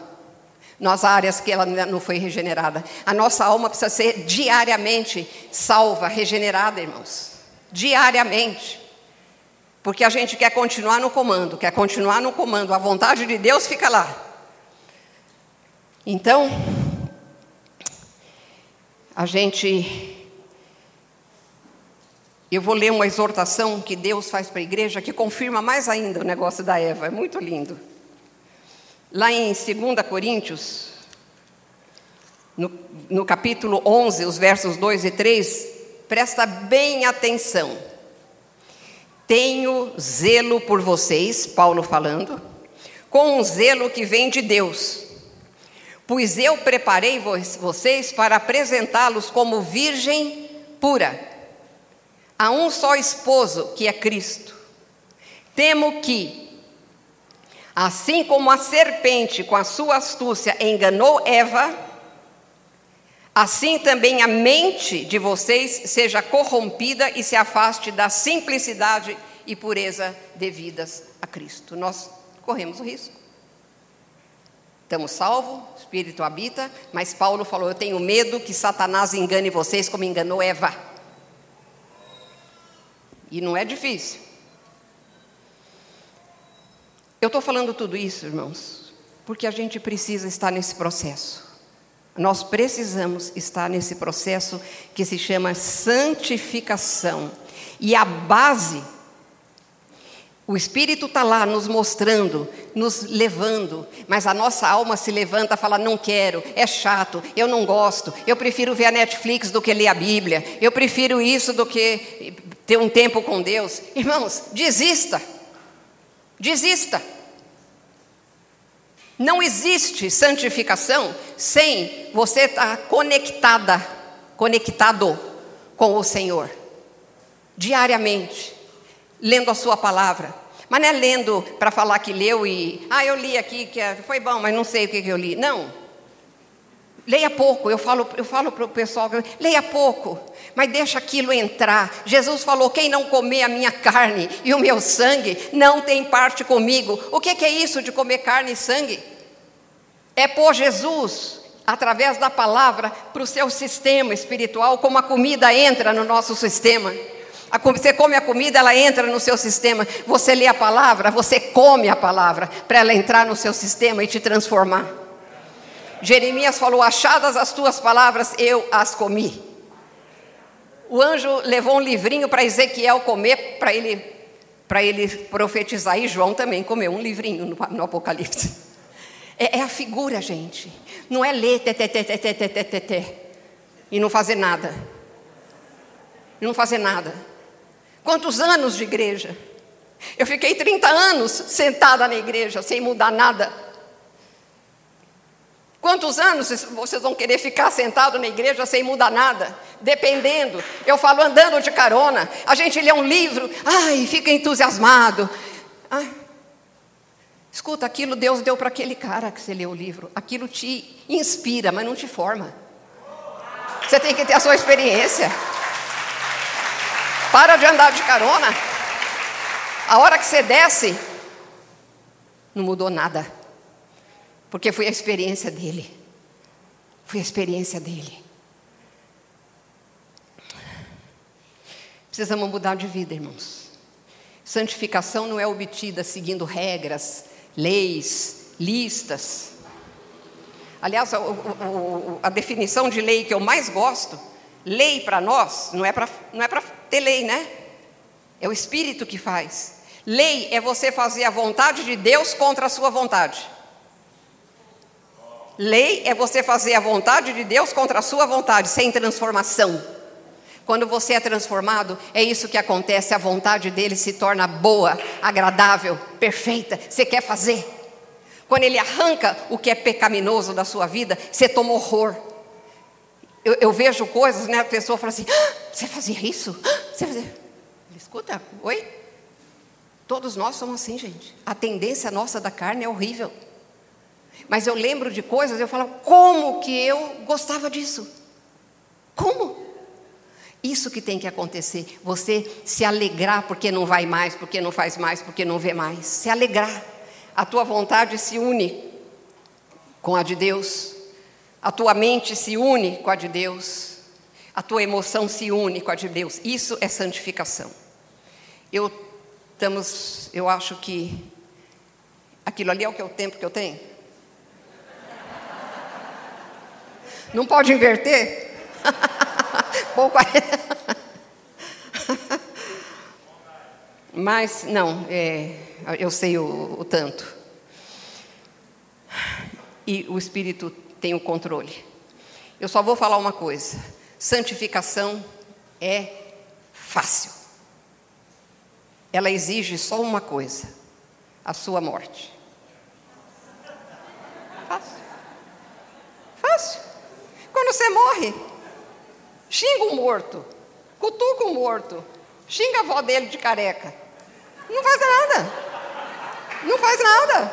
Speaker 1: Nas áreas que ela não foi regenerada. A nossa alma precisa ser diariamente salva, regenerada, irmãos. Diariamente. Porque a gente quer continuar no comando, quer continuar no comando. A vontade de Deus fica lá. Então, a gente eu vou ler uma exortação que Deus faz para a igreja que confirma mais ainda o negócio da Eva, é muito lindo. Lá em 2 Coríntios, no, no capítulo 11, os versos 2 e 3, presta bem atenção. Tenho zelo por vocês, Paulo falando, com um zelo que vem de Deus, pois eu preparei vocês para apresentá-los como virgem pura Há um só esposo, que é Cristo. Temo que, assim como a serpente com a sua astúcia enganou Eva, assim também a mente de vocês seja corrompida e se afaste da simplicidade e pureza devidas a Cristo. Nós corremos o risco. Estamos salvos, o Espírito habita, mas Paulo falou: Eu tenho medo que Satanás engane vocês como enganou Eva. E não é difícil. Eu estou falando tudo isso, irmãos, porque a gente precisa estar nesse processo. Nós precisamos estar nesse processo que se chama santificação. E a base, o Espírito está lá nos mostrando, nos levando, mas a nossa alma se levanta e fala: não quero, é chato, eu não gosto, eu prefiro ver a Netflix do que ler a Bíblia, eu prefiro isso do que ter um tempo com Deus. Irmãos, desista. Desista. Não existe santificação sem você estar conectada, conectado com o Senhor, diariamente, lendo a Sua palavra. Mas não é lendo para falar que leu e, ah, eu li aqui, que é, foi bom, mas não sei o que, que eu li. Não. Leia pouco, eu falo, eu falo para o pessoal, leia pouco, mas deixa aquilo entrar. Jesus falou: quem não comer a minha carne e o meu sangue não tem parte comigo. O que, que é isso de comer carne e sangue? É pôr Jesus, através da palavra, para o seu sistema espiritual, como a comida entra no nosso sistema. Você come a comida, ela entra no seu sistema. Você lê a palavra, você come a palavra, para ela entrar no seu sistema e te transformar. Jeremias falou: Achadas as tuas palavras, eu as comi. O anjo levou um livrinho para Ezequiel comer, para ele, ele profetizar, e João também comeu um livrinho no, no Apocalipse. É, é, a figura, gente. Não é ler, te, te, te, te, te, te, te, te, e não fazer nada. Não fazer nada. Quantos anos de igreja? Eu fiquei 30 anos sentada na igreja, sem mudar nada. Quantos anos vocês vão querer ficar sentado na igreja sem mudar nada? Dependendo. Eu falo andando de carona, a gente lê um livro, ai, fica entusiasmado. Ai. Escuta, aquilo Deus deu para aquele cara que você leu o livro. Aquilo te inspira, mas não te forma. Você tem que ter a sua experiência. Para de andar de carona. A hora que você desce, não mudou nada. Porque foi a experiência dele. Foi a experiência dele. Precisamos mudar de vida, irmãos. Santificação não é obtida seguindo regras, leis, listas. Aliás, a, a, a definição de lei que eu mais gosto, lei para nós, não é para é ter lei, né? É o Espírito que faz. Lei é você fazer a vontade de Deus contra a sua vontade. Lei é você fazer a vontade de Deus contra a sua vontade, sem transformação. Quando você é transformado, é isso que acontece, a vontade dele se torna boa, agradável, perfeita. Você quer fazer. Quando ele arranca o que é pecaminoso da sua vida, você toma horror. Eu, eu vejo coisas, né? A pessoa fala assim: ah, você fazia isso? Ah, você fazia. Escuta, oi? Todos nós somos assim, gente. A tendência nossa da carne é horrível. Mas eu lembro de coisas, eu falo, como que eu gostava disso? Como? Isso que tem que acontecer. Você se alegrar porque não vai mais, porque não faz mais, porque não vê mais. Se alegrar. A tua vontade se une com a de Deus. A tua mente se une com a de Deus. A tua emoção se une com a de Deus. Isso é santificação. Eu Estamos, eu acho que aquilo ali é o que é o tempo que eu tenho. Não pode inverter? Bom, Mas, não, é, eu sei o, o tanto. E o Espírito tem o controle. Eu só vou falar uma coisa: santificação é fácil ela exige só uma coisa: a sua morte. Fácil. Fácil. Quando você morre, xinga o morto, cutuca o morto, xinga a avó dele de careca. Não faz nada. Não faz nada.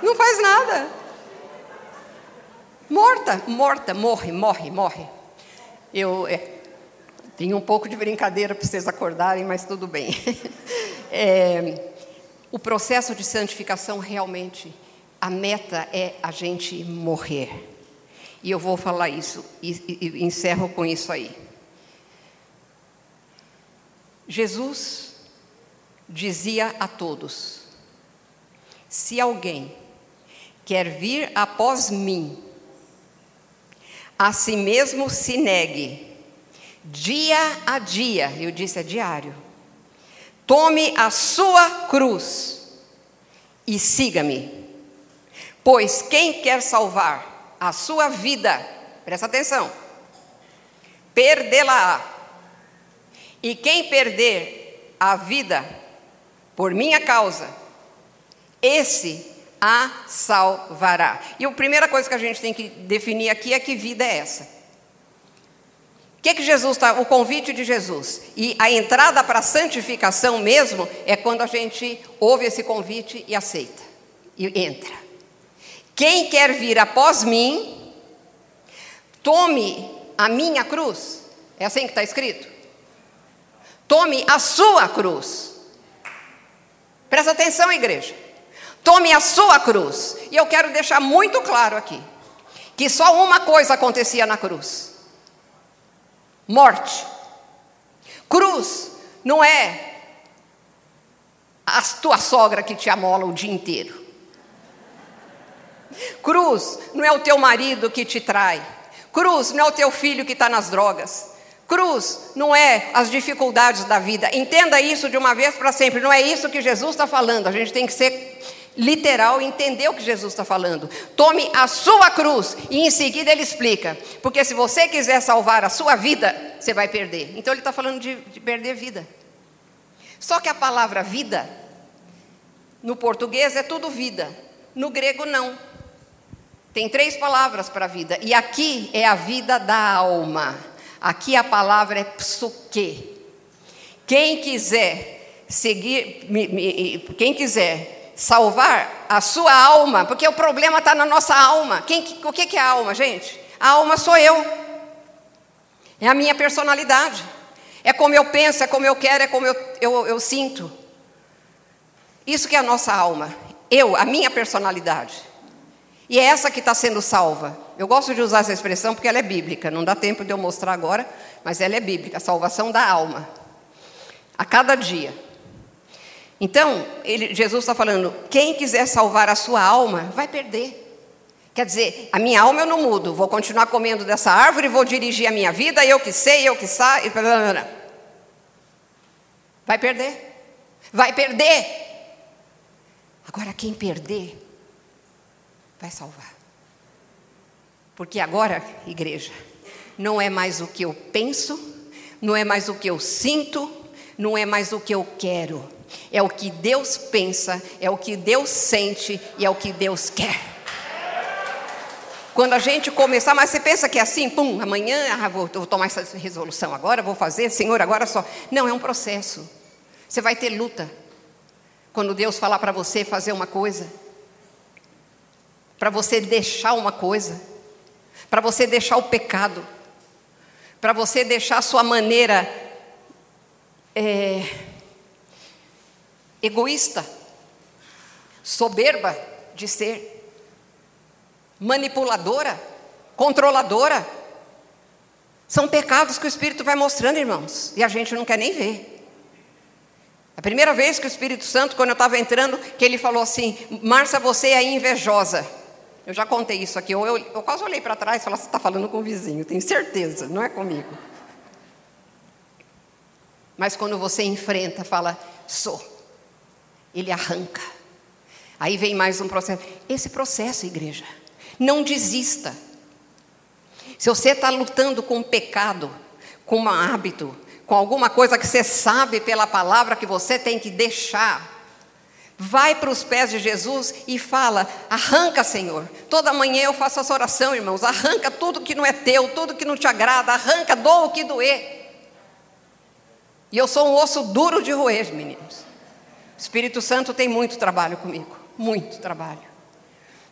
Speaker 1: Não faz nada. Morta, morta, morre, morre, morre. Eu, é, tem um pouco de brincadeira para vocês acordarem, mas tudo bem. É, o processo de santificação realmente, a meta é a gente morrer. E eu vou falar isso e, e, encerro com isso aí. Jesus dizia a todos: se alguém quer vir após mim, a si mesmo se negue dia a dia, eu disse é diário. Tome a sua cruz e siga-me. Pois quem quer salvar a sua vida, presta atenção, perdê-la. E quem perder a vida por minha causa, esse a salvará. E a primeira coisa que a gente tem que definir aqui é que vida é essa que, que Jesus está, o convite de Jesus e a entrada para a santificação mesmo é quando a gente ouve esse convite e aceita e entra. Quem quer vir após mim, tome a minha cruz. É assim que está escrito? Tome a sua cruz. Presta atenção, igreja. Tome a sua cruz. E eu quero deixar muito claro aqui que só uma coisa acontecia na cruz morte. Cruz não é a tua sogra que te amola o dia inteiro. Cruz não é o teu marido que te trai. Cruz não é o teu filho que está nas drogas. Cruz não é as dificuldades da vida. Entenda isso de uma vez para sempre. Não é isso que Jesus está falando. A gente tem que ser literal e entender o que Jesus está falando. Tome a sua cruz e em seguida ele explica. Porque se você quiser salvar a sua vida, você vai perder. Então ele está falando de, de perder vida. Só que a palavra vida, no português é tudo vida, no grego não. Tem três palavras para vida, e aqui é a vida da alma. Aqui a palavra é psuque. Quem quiser seguir, quem quiser salvar a sua alma, porque o problema está na nossa alma. Quem, o que é a alma, gente? A alma sou eu, é a minha personalidade, é como eu penso, é como eu quero, é como eu, eu, eu sinto. Isso que é a nossa alma, eu, a minha personalidade. E é essa que está sendo salva. Eu gosto de usar essa expressão porque ela é bíblica, não dá tempo de eu mostrar agora, mas ela é bíblica, a salvação da alma. A cada dia. Então, ele, Jesus está falando: quem quiser salvar a sua alma, vai perder. Quer dizer, a minha alma eu não mudo, vou continuar comendo dessa árvore, vou dirigir a minha vida, eu que sei, eu que saio. Vai perder. Vai perder. Agora, quem perder, vai salvar. Porque agora, igreja, não é mais o que eu penso, não é mais o que eu sinto, não é mais o que eu quero. É o que Deus pensa, é o que Deus sente e é o que Deus quer. Quando a gente começar, mas você pensa que é assim, pum, amanhã ah, vou, vou tomar essa resolução agora, vou fazer, Senhor, agora só. Não, é um processo. Você vai ter luta. Quando Deus falar para você fazer uma coisa, para você deixar uma coisa, para você deixar o pecado, para você deixar a sua maneira é, egoísta, soberba de ser manipuladora, controladora. São pecados que o Espírito vai mostrando, irmãos, e a gente não quer nem ver. A primeira vez que o Espírito Santo, quando eu estava entrando, que ele falou assim: Márcia, você é invejosa. Eu já contei isso aqui. Eu, eu, eu quase olhei para trás e falei: Você está falando com o vizinho, tenho certeza, não é comigo. Mas quando você enfrenta, fala: Sou. Ele arranca. Aí vem mais um processo. Esse processo, igreja, não desista. Se você está lutando com um pecado, com um hábito, com alguma coisa que você sabe pela palavra que você tem que deixar, vai para os pés de Jesus e fala: arranca, Senhor. Toda manhã eu faço essa oração, irmãos. Arranca tudo que não é teu, tudo que não te agrada, arranca, doa o que doer. E eu sou um osso duro de roer, meninos. O Espírito Santo tem muito trabalho comigo, muito trabalho.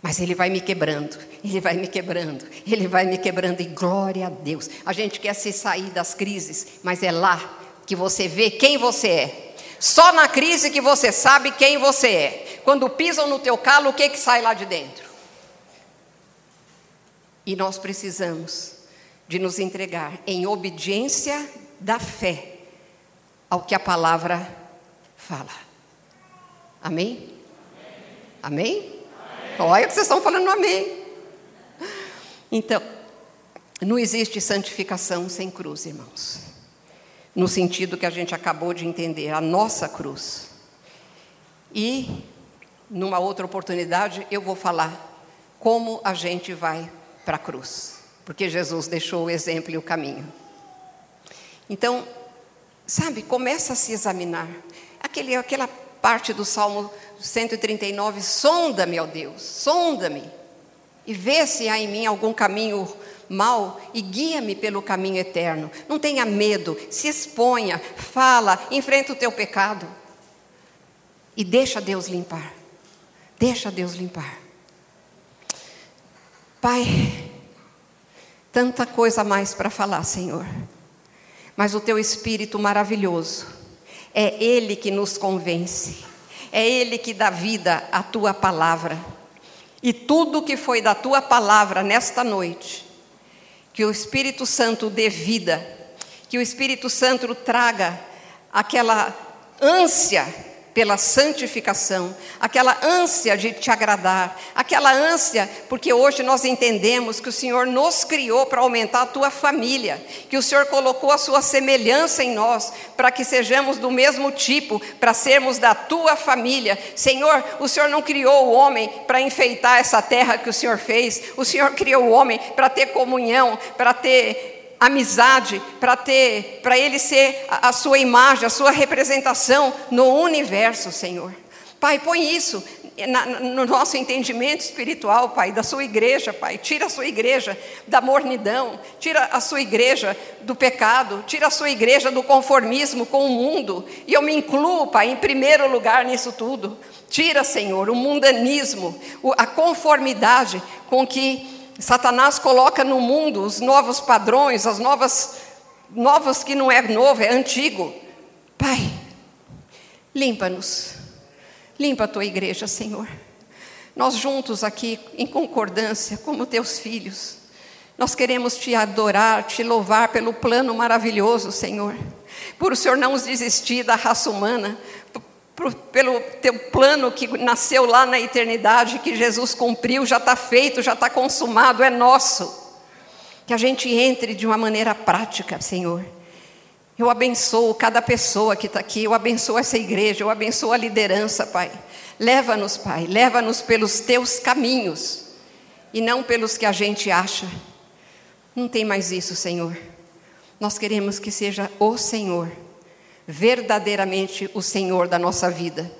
Speaker 1: Mas Ele vai me quebrando, Ele vai me quebrando, Ele vai me quebrando, e glória a Deus. A gente quer se sair das crises, mas é lá que você vê quem você é. Só na crise que você sabe quem você é. Quando pisam no teu calo, o que, que sai lá de dentro? E nós precisamos de nos entregar em obediência da fé ao que a palavra fala. Amém? Amém? Olha que vocês estão falando amém. Então, não existe santificação sem cruz, irmãos. No sentido que a gente acabou de entender, a nossa cruz. E, numa outra oportunidade, eu vou falar como a gente vai para a cruz. Porque Jesus deixou o exemplo e o caminho. Então, sabe, começa a se examinar. Aquele, aquela parte do Salmo 139, sonda-me, ó Deus, sonda-me, e vê se há em mim algum caminho mal e guia-me pelo caminho eterno. Não tenha medo, se exponha, fala, enfrenta o teu pecado e deixa Deus limpar. Deixa Deus limpar. Pai, tanta coisa mais para falar, Senhor, mas o teu Espírito maravilhoso, é Ele que nos convence é Ele que dá vida à tua palavra. E tudo que foi da tua palavra nesta noite, que o Espírito Santo dê vida, que o Espírito Santo traga aquela ânsia pela santificação, aquela ânsia de te agradar, aquela ânsia, porque hoje nós entendemos que o Senhor nos criou para aumentar a tua família, que o Senhor colocou a sua semelhança em nós, para que sejamos do mesmo tipo, para sermos da tua família. Senhor, o Senhor não criou o homem para enfeitar essa terra que o Senhor fez, o Senhor criou o homem para ter comunhão, para ter amizade, para ter, para ele ser a, a sua imagem, a sua representação no universo, Senhor. Pai, põe isso no nosso entendimento espiritual, Pai, da sua igreja, Pai. Tira a sua igreja da mornidão, tira a sua igreja do pecado, tira a sua igreja do conformismo com o mundo. E eu me incluo, Pai, em primeiro lugar nisso tudo. Tira, Senhor, o mundanismo, a conformidade com que Satanás coloca no mundo os novos padrões, as novas, novos que não é novo, é antigo. Pai, limpa-nos Limpa a tua igreja, Senhor. Nós juntos aqui, em concordância, como teus filhos, nós queremos te adorar, te louvar pelo plano maravilhoso, Senhor. Por o Senhor não desistir da raça humana, pelo teu plano que nasceu lá na eternidade, que Jesus cumpriu, já está feito, já está consumado, é nosso. Que a gente entre de uma maneira prática, Senhor eu abençoo cada pessoa que está aqui, eu abençoo essa igreja, eu abençoo a liderança, Pai. Leva-nos, Pai, leva-nos pelos teus caminhos e não pelos que a gente acha. Não tem mais isso, Senhor. Nós queremos que seja o Senhor, verdadeiramente o Senhor da nossa vida.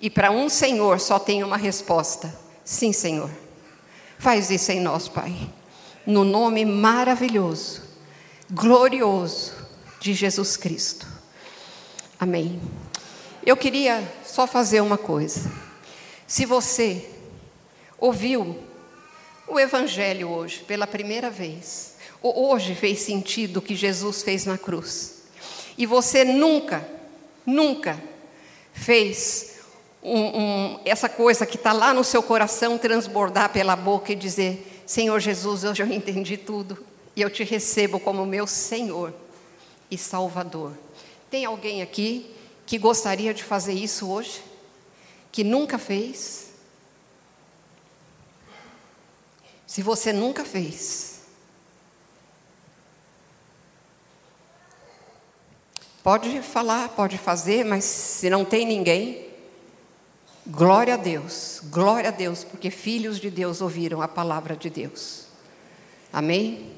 Speaker 1: E para um Senhor só tem uma resposta: sim, Senhor. Faz isso em nós, Pai. No nome maravilhoso, glorioso de Jesus Cristo. Amém. Eu queria só fazer uma coisa. Se você ouviu o Evangelho hoje pela primeira vez, ou hoje fez sentido o que Jesus fez na cruz, e você nunca, nunca fez um, um, essa coisa que está lá no seu coração transbordar pela boca e dizer: Senhor Jesus, hoje eu entendi tudo e eu te recebo como meu Senhor e Salvador. Tem alguém aqui que gostaria de fazer isso hoje? Que nunca fez? Se você nunca fez, pode falar, pode fazer, mas se não tem ninguém, glória a Deus, glória a Deus, porque filhos de Deus ouviram a palavra de Deus. Amém?